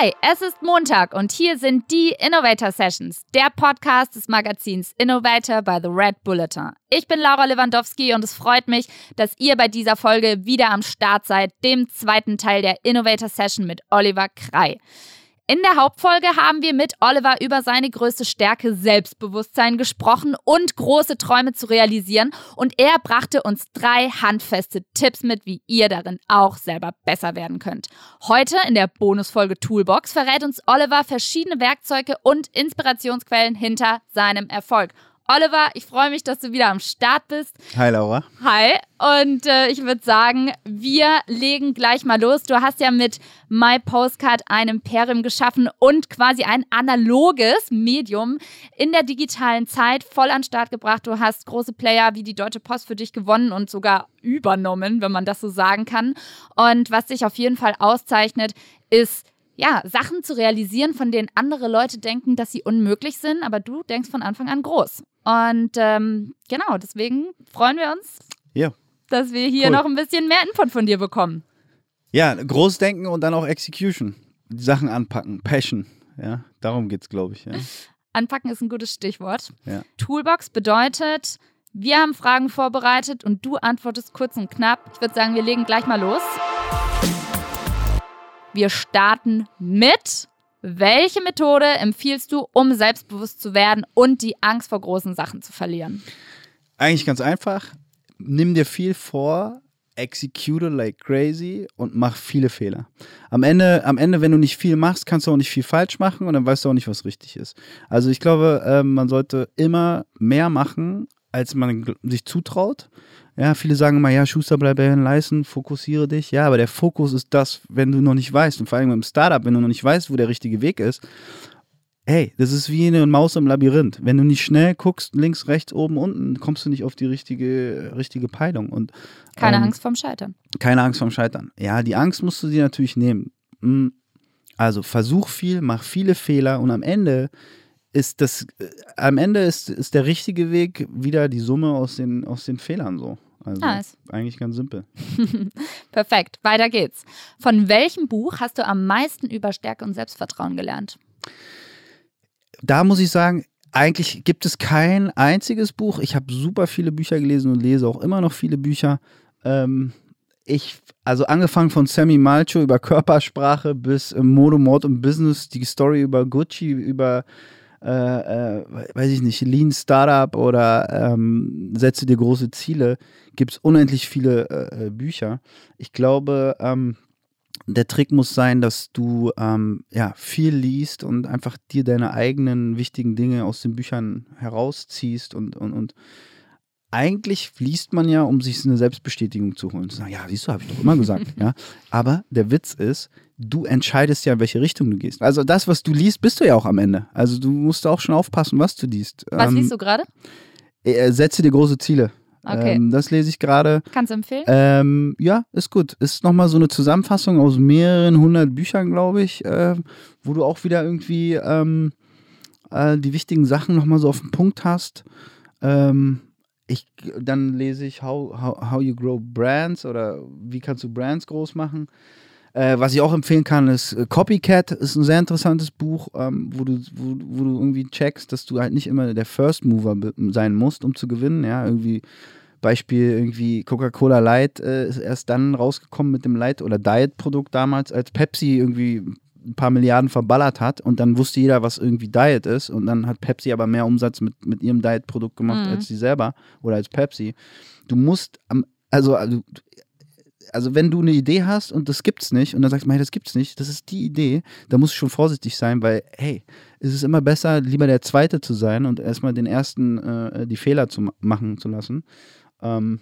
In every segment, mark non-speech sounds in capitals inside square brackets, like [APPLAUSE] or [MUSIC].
Hi, es ist Montag und hier sind die Innovator Sessions, der Podcast des Magazins Innovator by the Red Bulletin. Ich bin Laura Lewandowski und es freut mich, dass ihr bei dieser Folge wieder am Start seid, dem zweiten Teil der Innovator Session mit Oliver Krei. In der Hauptfolge haben wir mit Oliver über seine größte Stärke Selbstbewusstsein gesprochen und große Träume zu realisieren. Und er brachte uns drei handfeste Tipps mit, wie ihr darin auch selber besser werden könnt. Heute in der Bonusfolge Toolbox verrät uns Oliver verschiedene Werkzeuge und Inspirationsquellen hinter seinem Erfolg. Oliver, ich freue mich, dass du wieder am Start bist. Hi Laura. Hi. Und äh, ich würde sagen, wir legen gleich mal los. Du hast ja mit My Postcard ein Imperium geschaffen und quasi ein analoges Medium in der digitalen Zeit voll an Start gebracht. Du hast große Player wie die Deutsche Post für dich gewonnen und sogar übernommen, wenn man das so sagen kann. Und was dich auf jeden Fall auszeichnet, ist ja, Sachen zu realisieren, von denen andere Leute denken, dass sie unmöglich sind, aber du denkst von Anfang an groß. Und ähm, genau, deswegen freuen wir uns, ja. dass wir hier cool. noch ein bisschen mehr Input von dir bekommen. Ja, Großdenken und dann auch Execution. Die Sachen anpacken, Passion. Ja, darum geht es, glaube ich. Ja. Anpacken ist ein gutes Stichwort. Ja. Toolbox bedeutet, wir haben Fragen vorbereitet und du antwortest kurz und knapp. Ich würde sagen, wir legen gleich mal los. Wir starten mit welche Methode empfiehlst du, um selbstbewusst zu werden und die Angst vor großen Sachen zu verlieren? Eigentlich ganz einfach. Nimm dir viel vor, execute like crazy und mach viele Fehler. Am Ende, am Ende, wenn du nicht viel machst, kannst du auch nicht viel falsch machen und dann weißt du auch nicht, was richtig ist. Also ich glaube, äh, man sollte immer mehr machen, als man sich zutraut. Ja, viele sagen immer, ja, Schuster, bleib bei den Leisten, fokussiere dich. Ja, aber der Fokus ist das, wenn du noch nicht weißt. Und vor allem im Startup, wenn du noch nicht weißt, wo der richtige Weg ist. Hey, das ist wie eine Maus im Labyrinth. Wenn du nicht schnell guckst, links, rechts, oben, unten, kommst du nicht auf die richtige, richtige Peilung. Und, keine ähm, Angst vorm Scheitern. Keine Angst vorm Scheitern. Ja, die Angst musst du dir natürlich nehmen. Hm, also versuch viel, mach viele Fehler und am Ende ist das, äh, am Ende ist, ist der richtige Weg wieder die Summe aus den, aus den Fehlern so. Also nice. eigentlich ganz simpel. [LAUGHS] Perfekt, weiter geht's. Von welchem Buch hast du am meisten über Stärke und Selbstvertrauen gelernt? Da muss ich sagen, eigentlich gibt es kein einziges Buch. Ich habe super viele Bücher gelesen und lese auch immer noch viele Bücher. Ähm, ich, also angefangen von Sammy Malcho über Körpersprache bis äh, Mode, Mord und Business, die Story über Gucci, über äh, äh, weiß ich nicht, Lean Startup oder ähm, setze dir große Ziele, gibt es unendlich viele äh, äh, Bücher. Ich glaube, ähm, der Trick muss sein, dass du ähm, ja, viel liest und einfach dir deine eigenen wichtigen Dinge aus den Büchern herausziehst und, und, und eigentlich liest man ja, um sich eine Selbstbestätigung zu holen. Zu sagen, ja, siehst du, habe ich doch immer gesagt. [LAUGHS] ja. Aber der Witz ist, du entscheidest ja, in welche Richtung du gehst. Also das, was du liest, bist du ja auch am Ende. Also du musst auch schon aufpassen, was du liest. Was ähm, liest du gerade? Äh, setze dir große Ziele. Okay. Ähm, das lese ich gerade. Kannst du empfehlen? Ähm, ja, ist gut. Ist nochmal so eine Zusammenfassung aus mehreren hundert Büchern, glaube ich, äh, wo du auch wieder irgendwie äh, die wichtigen Sachen nochmal so auf den Punkt hast. Ähm, ich, dann lese ich how, how, how You Grow Brands oder wie kannst du Brands groß machen. Äh, was ich auch empfehlen kann, ist äh, Copycat, ist ein sehr interessantes Buch, ähm, wo, du, wo, wo, du irgendwie checkst, dass du halt nicht immer der First Mover sein musst, um zu gewinnen. Ja, irgendwie Beispiel irgendwie Coca-Cola Light äh, ist erst dann rausgekommen mit dem Light oder Diet-Produkt damals, als Pepsi irgendwie ein paar Milliarden verballert hat und dann wusste jeder, was irgendwie Diet ist und dann hat Pepsi aber mehr Umsatz mit, mit ihrem Diet-Produkt gemacht mhm. als sie selber oder als Pepsi. Du musst am, also, also, also wenn du eine Idee hast und das gibt's nicht und dann sagst du, hey, das gibt's nicht, das ist die Idee, da musst du schon vorsichtig sein, weil, hey, es ist immer besser, lieber der Zweite zu sein und erstmal den Ersten äh, die Fehler zu machen zu lassen. Ähm,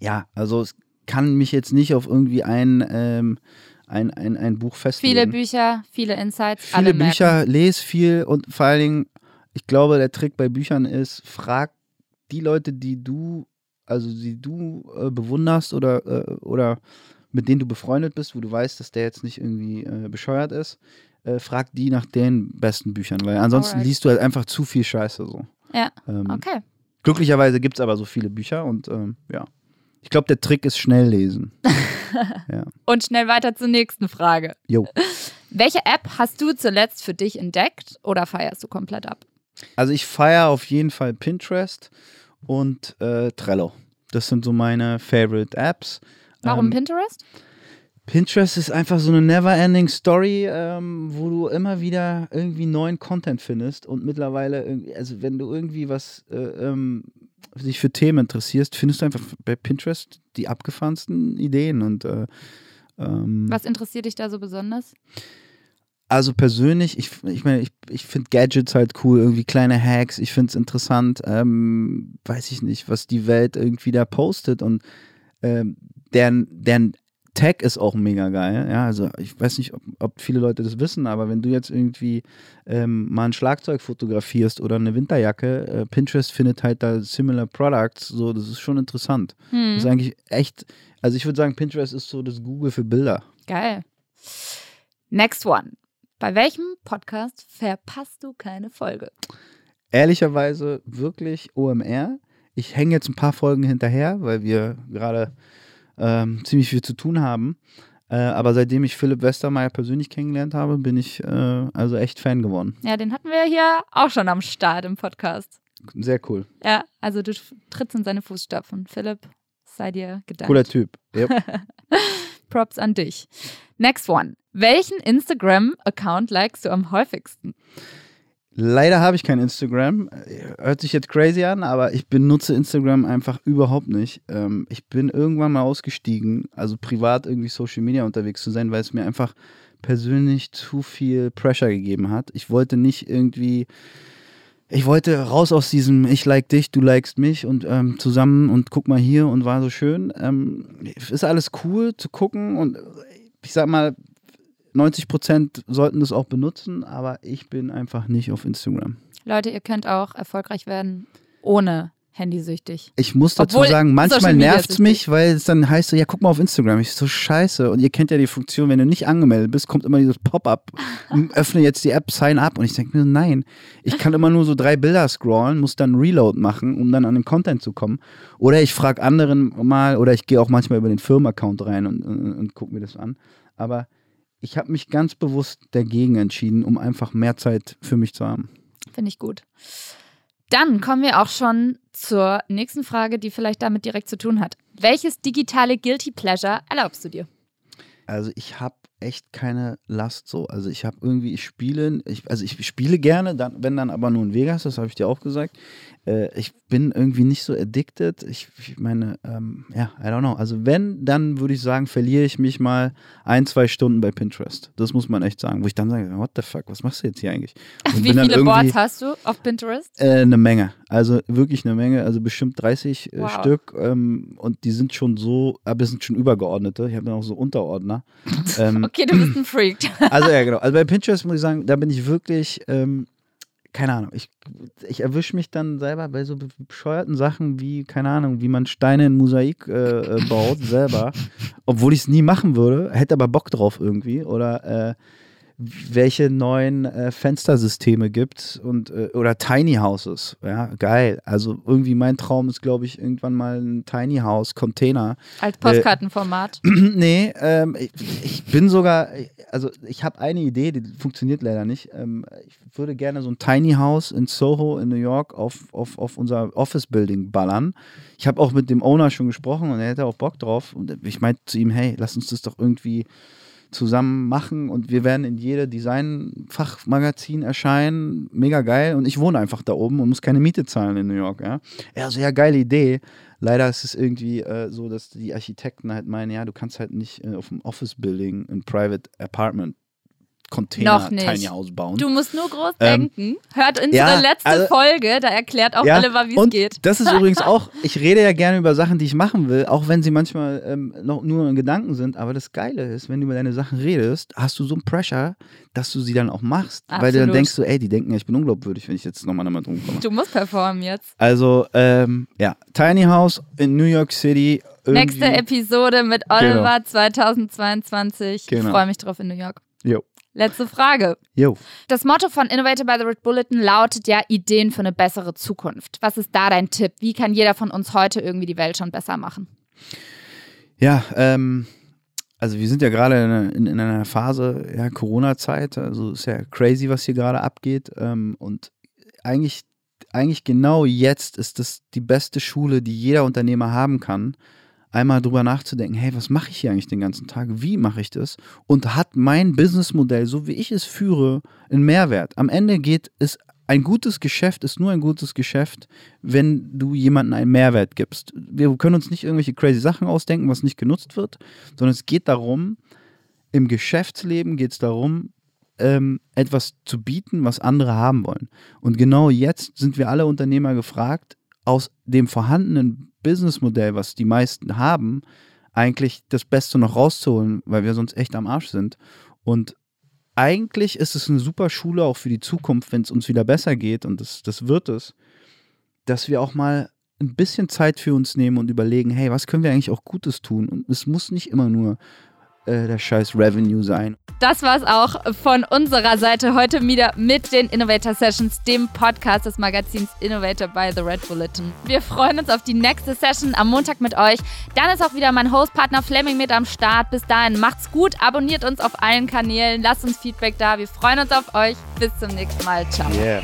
ja, also es kann mich jetzt nicht auf irgendwie ein ähm, ein, ein, ein Buch festlegen. Viele Bücher, viele Insights. Viele Bücher, lese viel und vor allen Dingen, ich glaube, der Trick bei Büchern ist, frag die Leute, die du, also die du äh, bewunderst oder, äh, oder mit denen du befreundet bist, wo du weißt, dass der jetzt nicht irgendwie äh, bescheuert ist, äh, frag die nach den besten Büchern, weil ansonsten Alright. liest du halt einfach zu viel Scheiße so. Ja, ähm, okay. Glücklicherweise gibt es aber so viele Bücher und ähm, ja. Ich glaube, der Trick ist schnell lesen. [LAUGHS] ja. Und schnell weiter zur nächsten Frage. Jo. Welche App hast du zuletzt für dich entdeckt oder feierst du komplett ab? Also ich feiere auf jeden Fall Pinterest und äh, Trello. Das sind so meine Favorite Apps. Warum Ähm, Pinterest? Pinterest ist einfach so eine never-ending Story, ähm, wo du immer wieder irgendwie neuen Content findest und mittlerweile, also wenn du irgendwie was äh, ähm, dich für Themen interessierst, findest du einfach bei Pinterest die abgefahrensten Ideen und äh, ähm, Was interessiert dich da so besonders? also persönlich, ich, ich meine, ich, ich finde Gadgets halt cool, irgendwie kleine Hacks, ich finde es interessant, ähm, weiß ich nicht, was die Welt irgendwie da postet und ähm, deren, deren Tag ist auch mega geil, ja, also ich weiß nicht, ob, ob viele Leute das wissen, aber wenn du jetzt irgendwie ähm, mal ein Schlagzeug fotografierst oder eine Winterjacke, äh, Pinterest findet halt da similar products, so, das ist schon interessant. Hm. Das ist eigentlich echt, also ich würde sagen, Pinterest ist so das Google für Bilder. Geil. Next one. Bei welchem Podcast verpasst du keine Folge? ehrlicherweise wirklich OMR. Ich hänge jetzt ein paar Folgen hinterher, weil wir gerade ähm, ziemlich viel zu tun haben. Äh, aber seitdem ich Philipp Westermeier persönlich kennengelernt habe, bin ich äh, also echt Fan geworden. Ja, den hatten wir hier auch schon am Start im Podcast. Sehr cool. Ja, also du trittst in seine Fußstapfen. Philipp, sei dir gedankt. Cooler Typ. Yep. [LAUGHS] Props an dich. Next one. Welchen Instagram-Account likest du am häufigsten? Leider habe ich kein Instagram. Hört sich jetzt crazy an, aber ich benutze Instagram einfach überhaupt nicht. Ähm, ich bin irgendwann mal ausgestiegen, also privat irgendwie Social Media unterwegs zu sein, weil es mir einfach persönlich zu viel Pressure gegeben hat. Ich wollte nicht irgendwie, ich wollte raus aus diesem Ich like dich, du likest mich und ähm, zusammen und guck mal hier und war so schön. Ähm, ist alles cool zu gucken und ich sag mal, 90 Prozent sollten das auch benutzen, aber ich bin einfach nicht auf Instagram. Leute, ihr könnt auch erfolgreich werden ohne handysüchtig. Ich muss dazu Obwohl sagen, manchmal nervt es mich, weil es dann heißt so, ja, guck mal auf Instagram. Ich so, scheiße. Und ihr kennt ja die Funktion, wenn du nicht angemeldet bist, kommt immer dieses Pop-up. [LAUGHS] Öffne jetzt die App, sign up. Und ich denke mir, nein, ich kann immer nur so drei Bilder scrollen, muss dann Reload machen, um dann an den Content zu kommen. Oder ich frage anderen mal, oder ich gehe auch manchmal über den Firmenaccount rein und, und, und gucke mir das an. Aber ich habe mich ganz bewusst dagegen entschieden, um einfach mehr Zeit für mich zu haben. Finde ich gut. Dann kommen wir auch schon zur nächsten Frage, die vielleicht damit direkt zu tun hat. Welches digitale Guilty Pleasure erlaubst du dir? Also ich habe echt keine Last so. Also ich habe irgendwie, ich spiele, ich, also ich spiele gerne, dann, wenn dann aber nur in Vegas, das habe ich dir auch gesagt. Äh, ich bin irgendwie nicht so addicted. Ich, ich meine, ähm, ja, I don't know. Also wenn, dann würde ich sagen, verliere ich mich mal ein, zwei Stunden bei Pinterest. Das muss man echt sagen. Wo ich dann sage, what the fuck, was machst du jetzt hier eigentlich? Und Wie viele Boards hast du auf Pinterest? äh, eine Menge. Also wirklich eine Menge. Also bestimmt 30 äh, Wow. Stück. Ähm, und die sind schon so, aber es sind schon Übergeordnete. Ich habe dann auch so Unterordner. [LAUGHS] ähm, Okay, du bist ein Freak. [LAUGHS] also ja, genau. Also bei Pinterest muss ich sagen, da bin ich wirklich, ähm, keine Ahnung, ich, ich erwische mich dann selber bei so be- bescheuerten Sachen wie, keine Ahnung, wie man Steine in Mosaik äh, äh, baut, selber. Obwohl ich es nie machen würde, hätte aber Bock drauf irgendwie. Oder äh, welche neuen äh, Fenstersysteme gibt und äh, oder Tiny Houses. Ja, geil. Also irgendwie mein Traum ist, glaube ich, irgendwann mal ein Tiny House Container. Als Postkartenformat. [CLEARS THROAT] nee, ähm, ich, ich bin sogar, also ich habe eine Idee, die funktioniert leider nicht. Ähm, ich würde gerne so ein Tiny House in Soho in New York auf, auf, auf unser Office Building ballern. Ich habe auch mit dem Owner schon gesprochen und er hätte auch Bock drauf. Und ich meinte zu ihm, hey, lass uns das doch irgendwie zusammen machen und wir werden in jede Design-Fachmagazin erscheinen. Mega geil. Und ich wohne einfach da oben und muss keine Miete zahlen in New York. Ja, ja ja, geile Idee. Leider ist es irgendwie äh, so, dass die Architekten halt meinen, ja, du kannst halt nicht äh, auf dem Office-Building ein Private Apartment Container. Tiny House bauen. Du musst nur groß Ähm, denken. Hört unsere ja, letzte also- Folge, da erklärt auch Ja, alle, wie es geht. Das ist übrigens [LAUGHS] auch, ich rede ja gerne über Sachen, die ich machen will, auch wenn sie manchmal ähm, noch nur in Gedanken sind. Aber das Geile ist, wenn du über deine Sachen redest, hast du so einen Pressure, dass du sie dann auch machst. Weil du dann Absolut. denkst so, ey, die denken, ja, ich bin unglaubwürdig, wenn ich jetzt nochmal damit rumkomme. Du musst performen jetzt. Also, ähm, ja, Tiny House in New York City. Nächste Episode mit Oliver 2022. Ich Genau. freue mich drauf in New York. Jo. Letzte Frage. Jo. Das Motto von Innovator by the Red Bulletin lautet ja Ideen für eine bessere Zukunft. Was ist da dein Tipp? Wie kann jeder von uns heute irgendwie die Welt schon besser machen? Ja, ähm, also wir sind ja gerade in, in, einer Phase, ja, Corona-Zeit, also ist ja crazy, was hier gerade abgeht. Ähm, und eigentlich, eigentlich genau jetzt ist das die beste Schule, die jeder Unternehmer haben kann, einmal drüber nachzudenken, hey, was mache ich hier eigentlich den ganzen Tag? Wie mache ich das? Und hat mein Businessmodell, so wie ich es führe, einen Mehrwert? Am Ende geht es ein gutes Geschäft ist nur ein gutes Geschäft, wenn du jemandem einen Mehrwert gibst. Wir können uns nicht irgendwelche crazy Sachen ausdenken, was nicht genutzt wird, sondern es geht darum, im Geschäftsleben geht es darum, ähm, etwas zu bieten, was andere haben wollen. Und genau jetzt sind wir alle Unternehmer gefragt, aus dem vorhandenen Businessmodell, was die meisten haben, eigentlich das Beste noch rauszuholen, weil wir sonst echt am Arsch sind. Und eigentlich ist es eine super Schule auch für die Zukunft, wenn es uns wieder besser geht und das, das wird es, dass wir auch mal ein bisschen Zeit für uns nehmen und überlegen, hey, was können wir eigentlich auch Gutes tun? Und es muss nicht immer nur äh, der scheiß Revenue sein. Das war es auch von unserer Seite heute wieder mit den Innovator Sessions, dem Podcast des Magazins Innovator by The Red Bulletin. Wir freuen uns auf die nächste Session am Montag mit euch. Dann ist auch wieder mein Hostpartner Fleming mit am Start. Bis dahin macht's gut, abonniert uns auf allen Kanälen, lasst uns Feedback da. Wir freuen uns auf euch. Bis zum nächsten Mal. Ciao. Yeah.